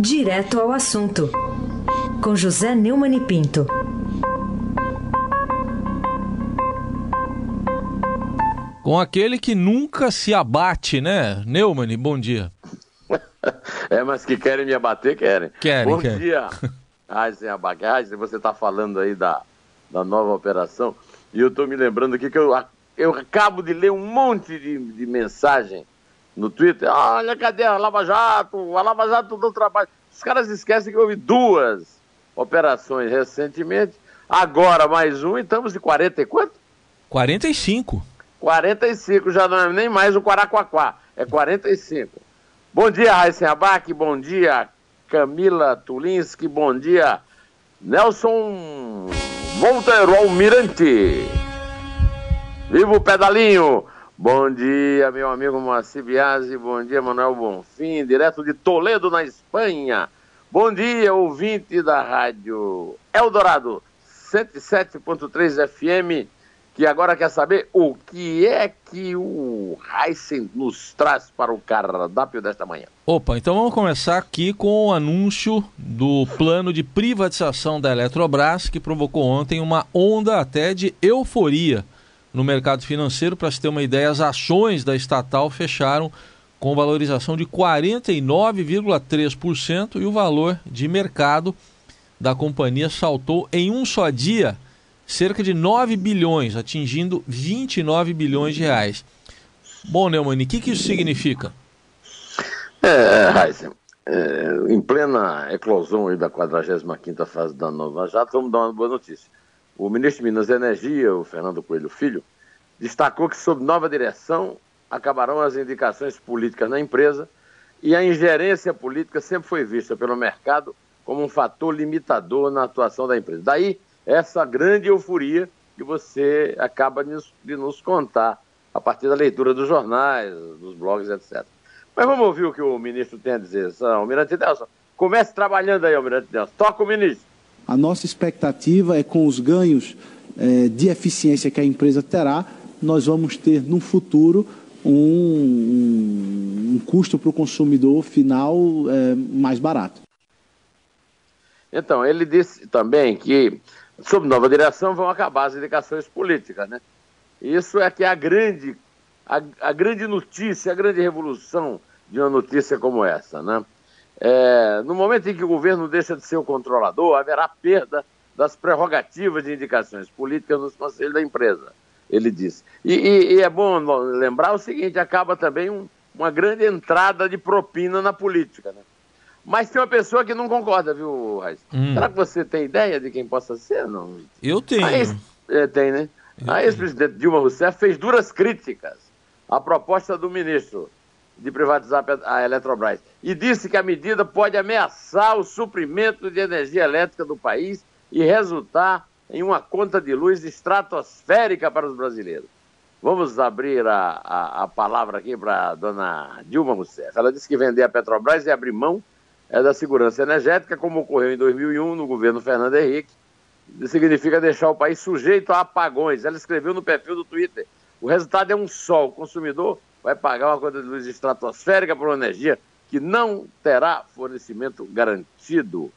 Direto ao assunto, com José Neumann e Pinto. Com aquele que nunca se abate, né? Neumann, bom dia. é, mas que querem me abater, querem. Querem, Bom querem. dia, Aysen Abagage. Você está falando aí da, da nova operação. E eu estou me lembrando aqui que eu, eu acabo de ler um monte de, de mensagem no Twitter. Olha, cadê a Lava Jato? A Lava Jato do trabalho. Os caras esquecem que houve duas operações recentemente. Agora mais um e estamos de 40 e quanto? 45. 45, já não é nem mais o Quaraquaquá, é 45. Bom dia, Raíssen Abac, bom dia, Camila Tulinski, bom dia, Nelson Monteiro Almirante. Viva o pedalinho! Bom dia, meu amigo Moacir Biasi, bom dia, Manuel Bonfim, direto de Toledo, na Espanha. Bom dia, ouvinte da rádio Eldorado 107.3 FM que agora quer saber o que é que o Heisen nos traz para o cardápio desta manhã. Opa, então vamos começar aqui com o anúncio do plano de privatização da Eletrobras, que provocou ontem uma onda até de euforia no mercado financeiro. Para se ter uma ideia, as ações da estatal fecharam com valorização de 49,3% e o valor de mercado da companhia saltou em um só dia cerca de 9 bilhões, atingindo 29 bilhões de reais. Bom, Neumann, o que, que isso significa? É, Heisen, é, em plena eclosão da 45ª fase da Nova Jato, vamos dar uma boa notícia. O ministro de Minas e Energia, o Fernando Coelho Filho, destacou que sob nova direção acabarão as indicações políticas na empresa e a ingerência política sempre foi vista pelo mercado como um fator limitador na atuação da empresa. Daí essa grande euforia que você acaba de nos contar a partir da leitura dos jornais, dos blogs, etc. Mas vamos ouvir o que o ministro tem a dizer. Almirante Nelson, comece trabalhando aí, Almirante Nelson. Toca o ministro. A nossa expectativa é com os ganhos é, de eficiência que a empresa terá, nós vamos ter no futuro um, um, um custo para o consumidor final é, mais barato. Então, ele disse também que sob nova direção, vão acabar as indicações políticas, né? Isso é que é a grande, a, a grande notícia, a grande revolução de uma notícia como essa, né? É, no momento em que o governo deixa de ser o controlador, haverá perda das prerrogativas de indicações políticas nos conselhos da empresa, ele disse. E, e, e é bom lembrar o seguinte: acaba também um, uma grande entrada de propina na política, né? Mas tem uma pessoa que não concorda, viu, Raiz? Hum. Será que você tem ideia de quem possa ser? Não? Eu tenho. Ex... É, tem, né? Eu a ex-presidente Dilma Rousseff fez duras críticas à proposta do ministro de privatizar a Eletrobras e disse que a medida pode ameaçar o suprimento de energia elétrica do país e resultar em uma conta de luz estratosférica para os brasileiros. Vamos abrir a, a, a palavra aqui para a dona Dilma Rousseff. Ela disse que vender a Petrobras é abrir mão é da segurança energética, como ocorreu em 2001 no governo Fernando Henrique. Significa deixar o país sujeito a apagões. Ela escreveu no perfil do Twitter. O resultado é um sol. O consumidor vai pagar uma conta de luz estratosférica por uma energia que não terá fornecimento garantido.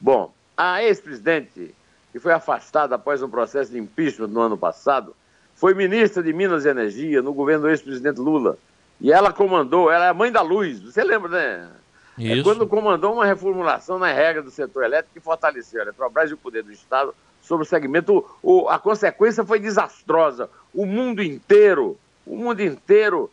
Bom, a ex-presidente, que foi afastada após um processo de impeachment no ano passado, foi ministra de Minas e Energia no governo do ex-presidente Lula. E ela comandou, ela é a mãe da luz. Você lembra, né? Isso. É quando comandou uma reformulação na regra do setor elétrico que fortaleceu a Eletrobras e o poder do Estado sobre o segmento. O, a consequência foi desastrosa. O mundo inteiro, o mundo inteiro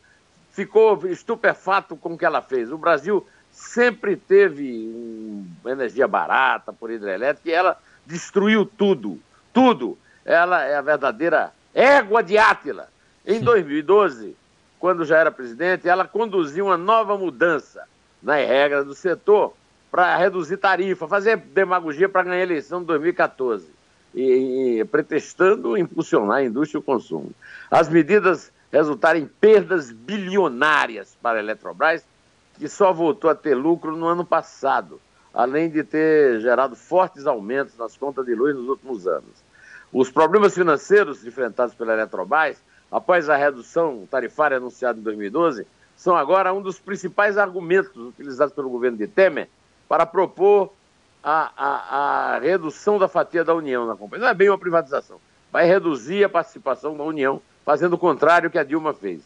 ficou estupefato com o que ela fez. O Brasil sempre teve energia barata por hidrelétrica e ela destruiu tudo, tudo. Ela é a verdadeira égua de Átila. Em 2012, quando já era presidente, ela conduziu uma nova mudança nas regras do setor para reduzir tarifa, fazer demagogia para ganhar a eleição de 2014, e, e, pretextando impulsionar a indústria e o consumo. As medidas resultaram em perdas bilionárias para a Eletrobras, que só voltou a ter lucro no ano passado, além de ter gerado fortes aumentos nas contas de luz nos últimos anos. Os problemas financeiros enfrentados pela Eletrobras, após a redução tarifária anunciada em 2012, são agora um dos principais argumentos utilizados pelo governo de Temer para propor a, a, a redução da fatia da União na companhia. Não é bem uma privatização, vai reduzir a participação da União, fazendo o contrário que a Dilma fez.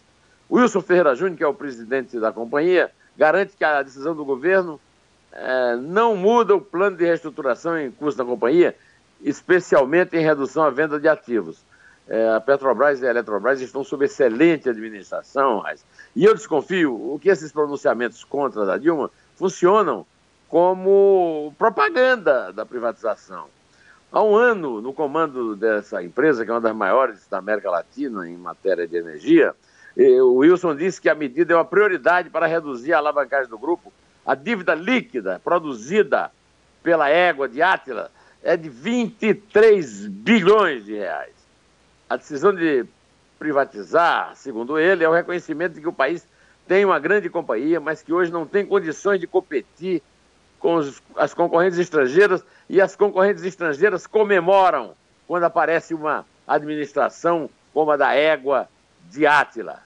Wilson Ferreira Júnior, que é o presidente da companhia, garante que a decisão do governo é, não muda o plano de reestruturação em curso da companhia, especialmente em redução à venda de ativos. É, a Petrobras e a Eletrobras estão sob excelente administração, e eu desconfio que esses pronunciamentos contra a Dilma funcionam como propaganda da privatização. Há um ano, no comando dessa empresa, que é uma das maiores da América Latina em matéria de energia, o Wilson disse que a medida é uma prioridade para reduzir a alavancagem do grupo. A dívida líquida produzida pela égua de Átila é de 23 bilhões de reais. A decisão de privatizar, segundo ele, é o reconhecimento de que o país tem uma grande companhia, mas que hoje não tem condições de competir com os, as concorrentes estrangeiras e as concorrentes estrangeiras comemoram quando aparece uma administração como a da égua de Átila.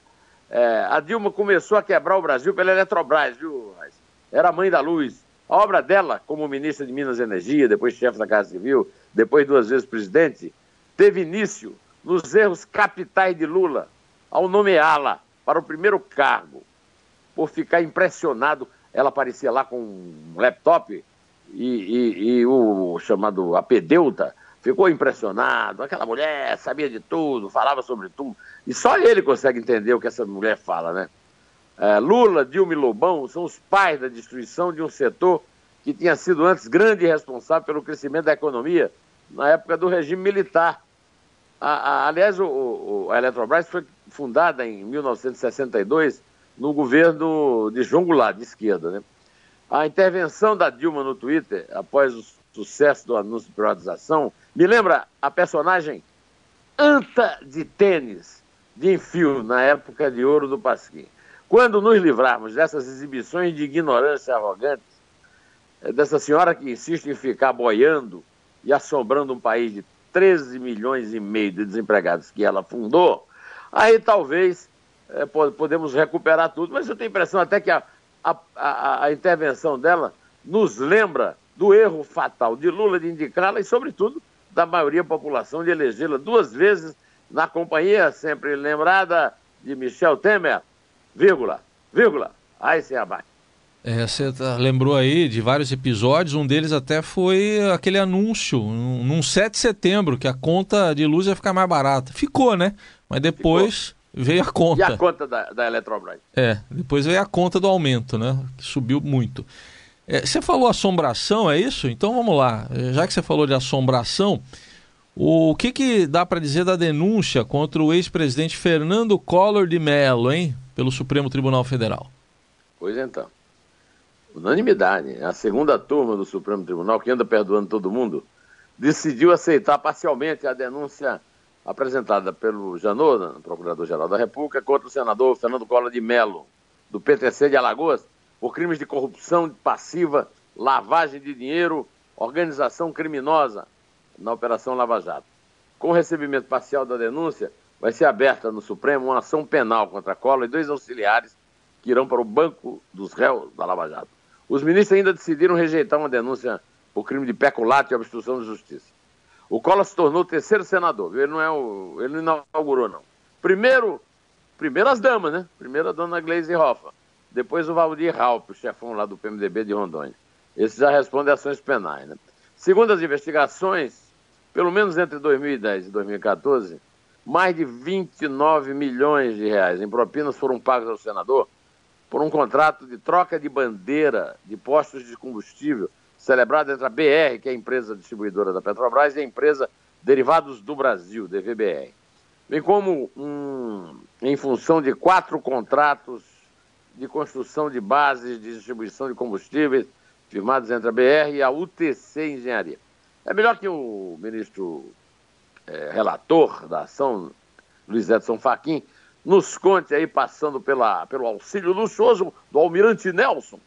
É, a Dilma começou a quebrar o Brasil pela Eletrobras, viu, Era a mãe da luz. A obra dela, como ministra de Minas e Energia, depois chefe da Casa Civil, depois duas vezes presidente, teve início nos erros capitais de Lula ao nomeá-la para o primeiro cargo, por ficar impressionado. Ela aparecia lá com um laptop e, e, e o chamado apedeuta ficou impressionado. Aquela mulher sabia de tudo, falava sobre tudo. E só ele consegue entender o que essa mulher fala, né? É, Lula, Dilma e Lobão são os pais da destruição de um setor que tinha sido antes grande responsável pelo crescimento da economia na época do regime militar. A, a, aliás, o, o, a Eletrobras foi fundada em 1962 no governo de João Goulart, de esquerda. Né? A intervenção da Dilma no Twitter, após o sucesso do anúncio de privatização, me lembra a personagem Anta de Tênis, de Enfio, na época de ouro do Pasquim. Quando nos livrarmos dessas exibições de ignorância arrogante, eh, dessa senhora que insiste em ficar boiando e assombrando um país de 13 milhões e meio de desempregados que ela fundou, aí talvez é, podemos recuperar tudo. Mas eu tenho a impressão até que a, a, a, a intervenção dela nos lembra do erro fatal de Lula de indicá-la e, sobretudo, da maioria da população de elegê-la duas vezes na companhia, sempre lembrada, de Michel Temer, vírgula, vírgula, aí se abate. É, você tá, lembrou aí de vários episódios, um deles até foi aquele anúncio, num 7 de setembro, que a conta de luz ia ficar mais barata. Ficou, né? Mas depois. Veio a conta. E a conta da, da Eletrobras? É, depois veio a conta do aumento, né? Que subiu muito. É, você falou assombração, é isso? Então vamos lá. Já que você falou de assombração, o que, que dá para dizer da denúncia contra o ex-presidente Fernando Collor de Mello, hein? Pelo Supremo Tribunal Federal. Pois então. Unanimidade. A segunda turma do Supremo Tribunal, que anda perdoando todo mundo, decidiu aceitar parcialmente a denúncia apresentada pelo Janot, Procurador-Geral da República, contra o senador Fernando Collor de Mello, do PTC de Alagoas, por crimes de corrupção passiva, lavagem de dinheiro, organização criminosa na Operação Lava Jato. Com o recebimento parcial da denúncia, vai ser aberta no Supremo uma ação penal contra Collor e dois auxiliares que irão para o banco dos réus da Lava Jato. Os ministros ainda decidiram rejeitar uma denúncia por crime de peculato e obstrução de justiça. O Collor se tornou o terceiro senador, ele não é o, ele não inaugurou não. Primeiro, primeiro as damas, né? Primeiro a dona Gleisi Hoffa, depois o Valdir Raup, o chefão lá do PMDB de Rondônia. Esse já responde a ações penais, né? Segundo as investigações, pelo menos entre 2010 e 2014, mais de 29 milhões de reais em propinas foram pagos ao senador por um contrato de troca de bandeira de postos de combustível celebrado entre a BR, que é a empresa distribuidora da Petrobras, e a empresa Derivados do Brasil, DVBR. Bem como um, em função de quatro contratos de construção de bases de distribuição de combustíveis firmados entre a BR e a UTC Engenharia. É melhor que o ministro é, relator da ação, Luiz Edson Fachin, nos conte aí, passando pela, pelo auxílio luxuoso do almirante Nelson.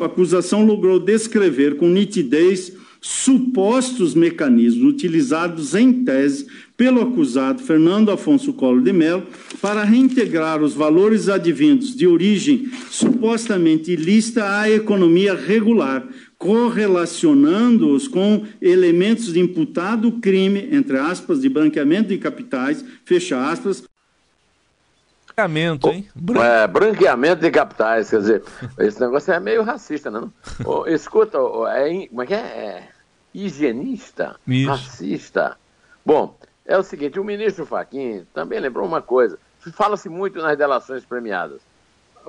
A acusação logrou descrever com nitidez supostos mecanismos utilizados em tese pelo acusado Fernando Afonso Collor de Mello para reintegrar os valores advindos de origem supostamente ilícita à economia regular, correlacionando-os com elementos de imputado crime, entre aspas, de branqueamento de capitais, fecha aspas, Branqueamento, hein? Bran... É, branqueamento de capitais, quer dizer, esse negócio é meio racista, não? oh, escuta, oh, é, como é que é? é higienista, Isso. racista. Bom, é o seguinte, o ministro Fachin também lembrou uma coisa, fala-se muito nas delações premiadas.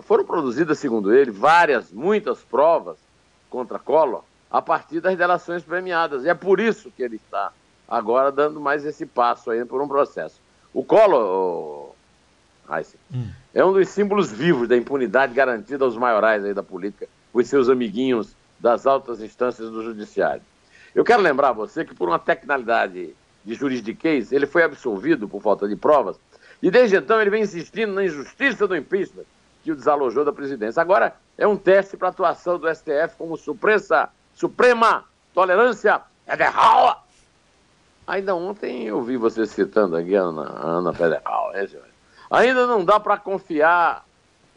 Foram produzidas, segundo ele, várias, muitas provas contra Collor a partir das delações premiadas. E é por isso que ele está agora dando mais esse passo aí por um processo. O Collor, hum. é um dos símbolos vivos da impunidade garantida aos maiorais aí da política, os seus amiguinhos das altas instâncias do judiciário. Eu quero lembrar a você que por uma tecnicalidade de juridiquês, ele foi absolvido por falta de provas, e desde então ele vem insistindo na injustiça do impeachment que o desalojou da presidência. Agora é um teste para a atuação do STF como supressa, suprema tolerância federal. Ainda ontem eu vi você citando aqui a Ana, a Ana Federal. Né, Ainda não dá para confiar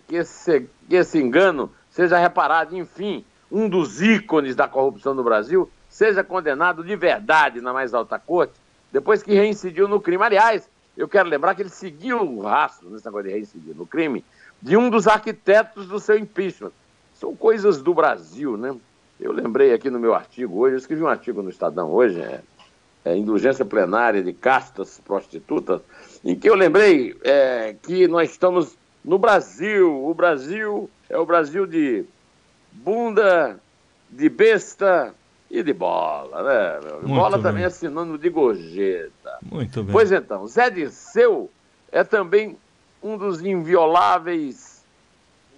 que esse, que esse engano seja reparado. Enfim, um dos ícones da corrupção no Brasil seja condenado de verdade na mais alta corte, depois que reincidiu no crime. Aliás, eu quero lembrar que ele seguiu o rastro nesse negócio de reincidir no crime de um dos arquitetos do seu impeachment. São coisas do Brasil, né? Eu lembrei aqui no meu artigo hoje, eu escrevi um artigo no Estadão hoje, é, é Indulgência Plenária de Castas Prostitutas, em que eu lembrei é, que nós estamos no Brasil. O Brasil é o Brasil de bunda, de besta, e de bola, né? Muito bola bem. também é sinônimo de gorjeta. Muito bem. Pois então, Zé Disseu é também um dos invioláveis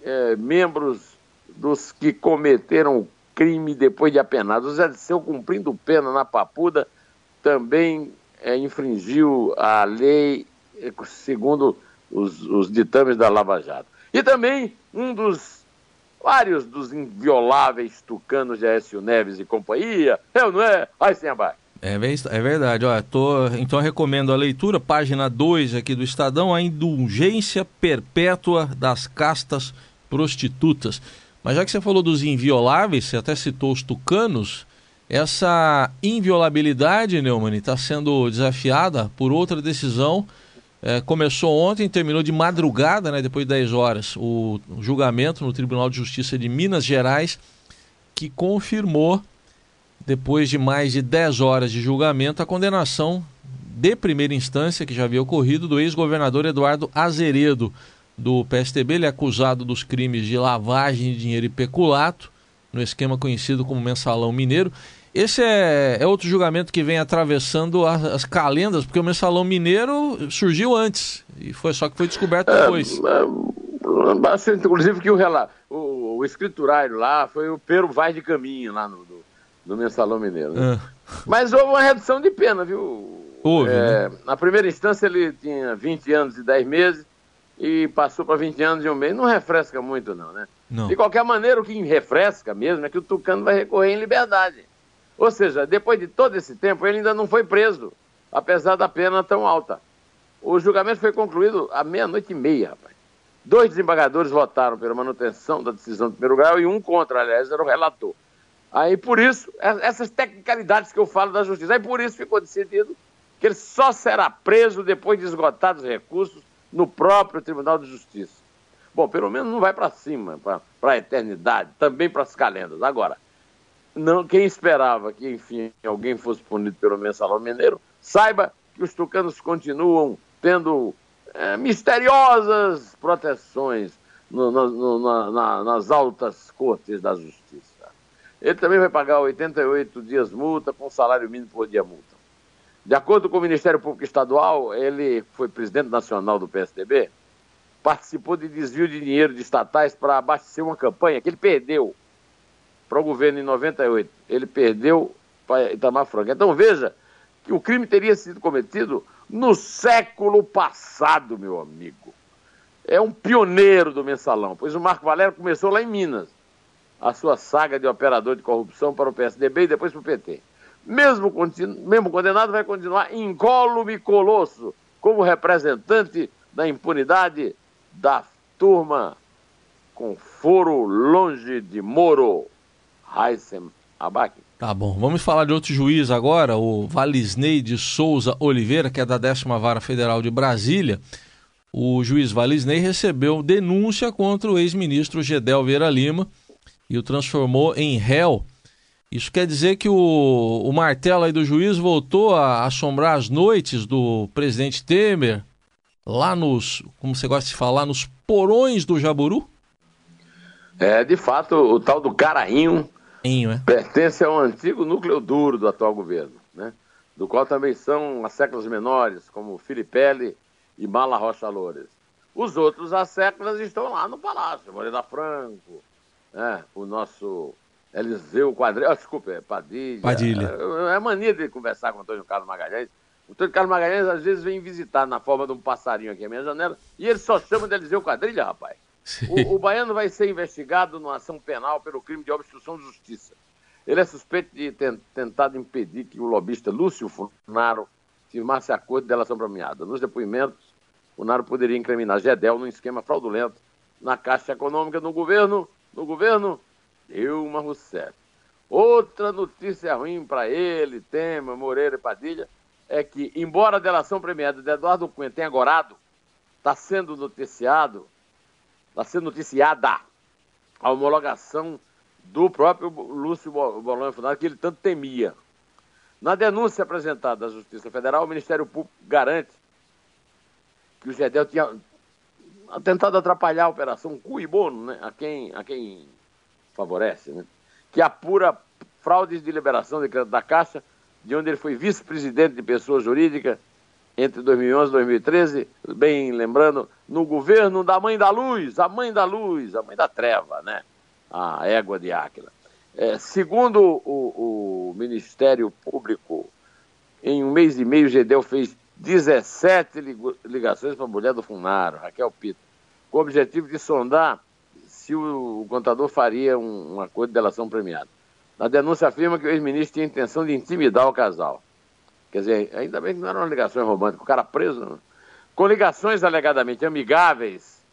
é, membros dos que cometeram o crime depois de apenado. O Zé Disseu, cumprindo pena na Papuda, também é, infringiu a lei é, segundo os, os ditames da Lava Jato. E também um dos vários dos invioláveis tucanos de Aécio Neves e companhia. É ou não é? Aí sim abaixo. É, é verdade, Olha, tô, então recomendo a leitura, página 2 aqui do Estadão, a indulgência perpétua das castas prostitutas. Mas já que você falou dos invioláveis, você até citou os tucanos, essa inviolabilidade, Neumann, está sendo desafiada por outra decisão é, começou ontem, terminou de madrugada, né, depois de 10 horas, o, julgamento no Tribunal de Justiça de Minas Gerais, que confirmou, depois de mais de 10 horas de julgamento, a condenação de primeira instância, que já havia ocorrido, do ex-governador Eduardo Azeredo, do PSTB. Ele é acusado dos crimes de lavagem de dinheiro e peculato, no esquema conhecido como mensalão mineiro. Esse é, é outro julgamento que vem atravessando as, as, calendas, porque o mensalão mineiro surgiu antes, e foi só que foi descoberto é, depois. É, inclusive que o, o, o, escriturário lá foi o Pero Vaz de Caminho lá no, do, mensalão mineiro. Né? É. Mas houve uma redução de pena, viu? Houve, é, né? Na primeira instância ele tinha 20 anos e 10 meses e passou para 20 anos e um mês. Não refresca muito não, né? Não. De qualquer maneira, o que refresca mesmo é que o Tucano vai recorrer em liberdade. Ou seja, depois de todo esse tempo, ele ainda não foi preso, apesar da pena tão alta. O julgamento foi concluído à meia-noite e meia, rapaz. Dois desembargadores votaram pela manutenção da decisão do primeiro grau e um contra, aliás, era o relator. Aí, por isso, essas tecnicalidades que eu falo da justiça, aí por isso ficou decidido que ele só será preso depois de esgotados os recursos no próprio Tribunal de Justiça. Bom, pelo menos não vai para cima, para a eternidade, também para as calendas. Agora, não, quem esperava que, enfim, alguém fosse punido pelo mensalão mineiro, saiba que os tucanos continuam tendo é, misteriosas proteções no, no, na, na, nas altas cortes da justiça. Ele também vai pagar 88 dias multa com salário mínimo por dia multa. De acordo com o Ministério Público Estadual, ele foi presidente nacional do PSDB, participou de desvio de dinheiro de estatais para abastecer uma campanha que ele perdeu para o governo em 98. Ele perdeu para Itamar Franco. Então veja que o crime teria sido cometido no século passado, meu amigo. É um pioneiro do mensalão, pois o Marco Valério começou lá em Minas a sua saga de operador de corrupção para o PSDB e depois para o PT. mesmo, mesmo condenado, vai continuar incólume colosso, como representante da impunidade da turma com foro longe de Moro, Heissem Abac. Tá bom, vamos falar de outro juiz agora, o Valisney de Souza Oliveira, que é da décima vara federal de Brasília. O juiz Valisney recebeu denúncia contra o ex-ministro Gedel Vieira Lima e o transformou em réu. Isso quer dizer que o, o martelo aí do juiz voltou a assombrar as noites do presidente Temer, lá nos, como você gosta de falar, nos porões do Jaburu? É, de fato, o tal do Carainho é? pertence a um antigo núcleo duro do atual governo, né? do qual também são as séculos menores, como Filipelli e Mala Rocha Loures. Os outros asseclas estão lá no Palácio, Moreira Franco, né? o nosso Eliseu Quadrilha, oh, desculpa, é Padilha. Padilha. É, é mania de conversar com o Antônio Carlos Magalhães. O Antônio Carlos Magalhães às vezes vem visitar na forma de um passarinho aqui à minha janela e ele só chama de Eliseu Quadrilha, rapaz. O, o, baiano vai ser investigado numa ação penal pelo crime de obstrução de justiça. Ele é suspeito de ter tentado impedir que o lobista Lúcio Funaro firmasse acordo de delação premiada. Nos depoimentos, Funaro poderia incriminar Gedel num esquema fraudulento na Caixa Econômica no governo, no governo Dilma Rousseff. Outra notícia ruim para ele, Tema, Moreira e Padilha, é que, embora a delação premiada de Eduardo Cunha tenha agorado, está sendo noticiado está sendo noticiada a homologação do próprio Lúcio Bolonha Funado, que ele tanto temia. Na denúncia apresentada à Justiça Federal, o Ministério Público garante que o GEDEL tinha tentado atrapalhar a operação cu e bono, né, a, quem, a quem favorece, né, que apura fraudes de liberação de crédito da Caixa, de onde ele foi vice-presidente de pessoa jurídica entre 2011 e 2013, bem lembrando, no governo da Mãe da Luz, a Mãe da Luz, a Mãe da Treva, né? A égua de Áquila. É, segundo o, o, Ministério Público, em um mês e meio, o Gedel fez 17 ligações para a mulher do Funaro, Raquel Pito, com o objetivo de sondar se o, o contador faria um, um acordo de delação premiada. A denúncia afirma que o ex-ministro tinha intenção de intimidar o casal. Quer dizer, ainda bem que não eram ligações românticas, o cara preso. Né? Com ligações alegadamente amigáveis,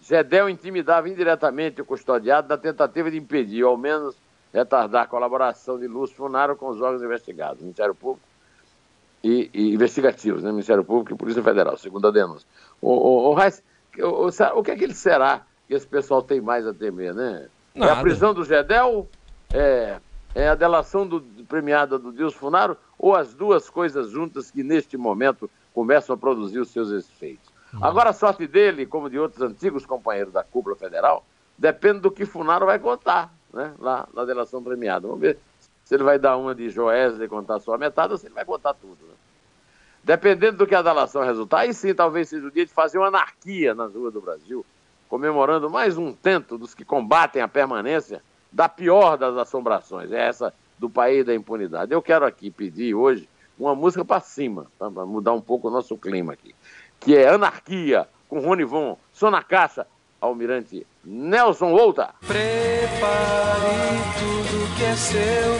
Gedel intimidava indiretamente o custodiado na tentativa de impedir, ou ao menos retardar a colaboração de Lúcio Funaro com os órgãos investigados, Ministério Público e, e investigativos, né? Ministério Público e Polícia Federal, segundo a denúncia. O, o, o, Reis, o, o, que é que ele será que esse pessoal tem mais a temer, né? Nada. É a prisão do Gedel? É, é a delação do, premiada do Deus Funaro? ou as duas coisas juntas que neste momento começam a produzir os seus efeitos. Uhum. Agora, a sorte dele, como de outros antigos companheiros da cúpula federal, depende do que Funaro vai contar né, lá na delação premiada. Vamos ver se ele vai dar uma de Joesley e contar só a metade ou se ele vai contar tudo. Né? Dependendo do que a delação resultar, aí sim talvez seja o dia de fazer uma anarquia nas ruas do Brasil, comemorando mais um tento dos que combatem a permanência da pior das assombrações. É essa do país da impunidade. Eu quero aqui pedir hoje uma música para cima, para mudar um pouco o nosso clima aqui, que é Anarquia, com Rony Von, Só na Caixa, Almirante Nelson Volta. Prepare tudo que é seu,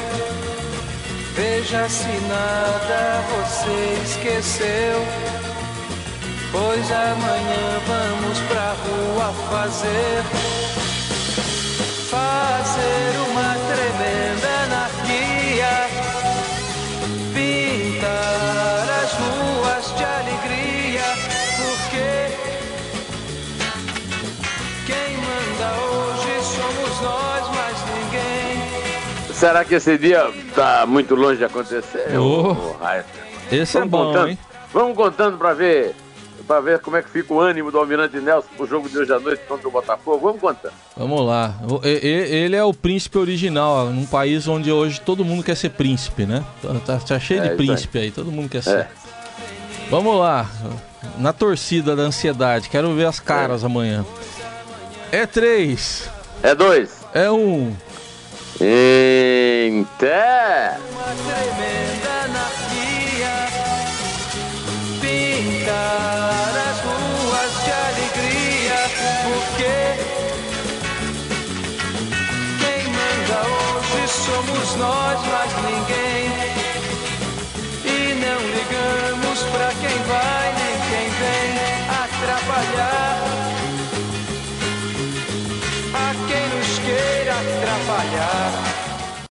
veja se nada você esqueceu. Pois amanhã vamos pra rua fazer, fazer uma tremenda Será que esse dia está muito longe de acontecer? Oh, esse é Vamos é bom, contando. hein? Vamos contando para ver para ver como é que fica o ânimo do Almirante Nelson pro jogo de hoje à noite contra o Botafogo. Vamos contando. Vamos lá. Ele é o príncipe original, num país onde hoje todo mundo quer ser príncipe, né? Tá, tá cheio é, de príncipe aí. aí. todo mundo quer ser. É. Vamos lá. Na torcida da ansiedade, quero ver as caras é. amanhã. É três. É dois. É um. Em té.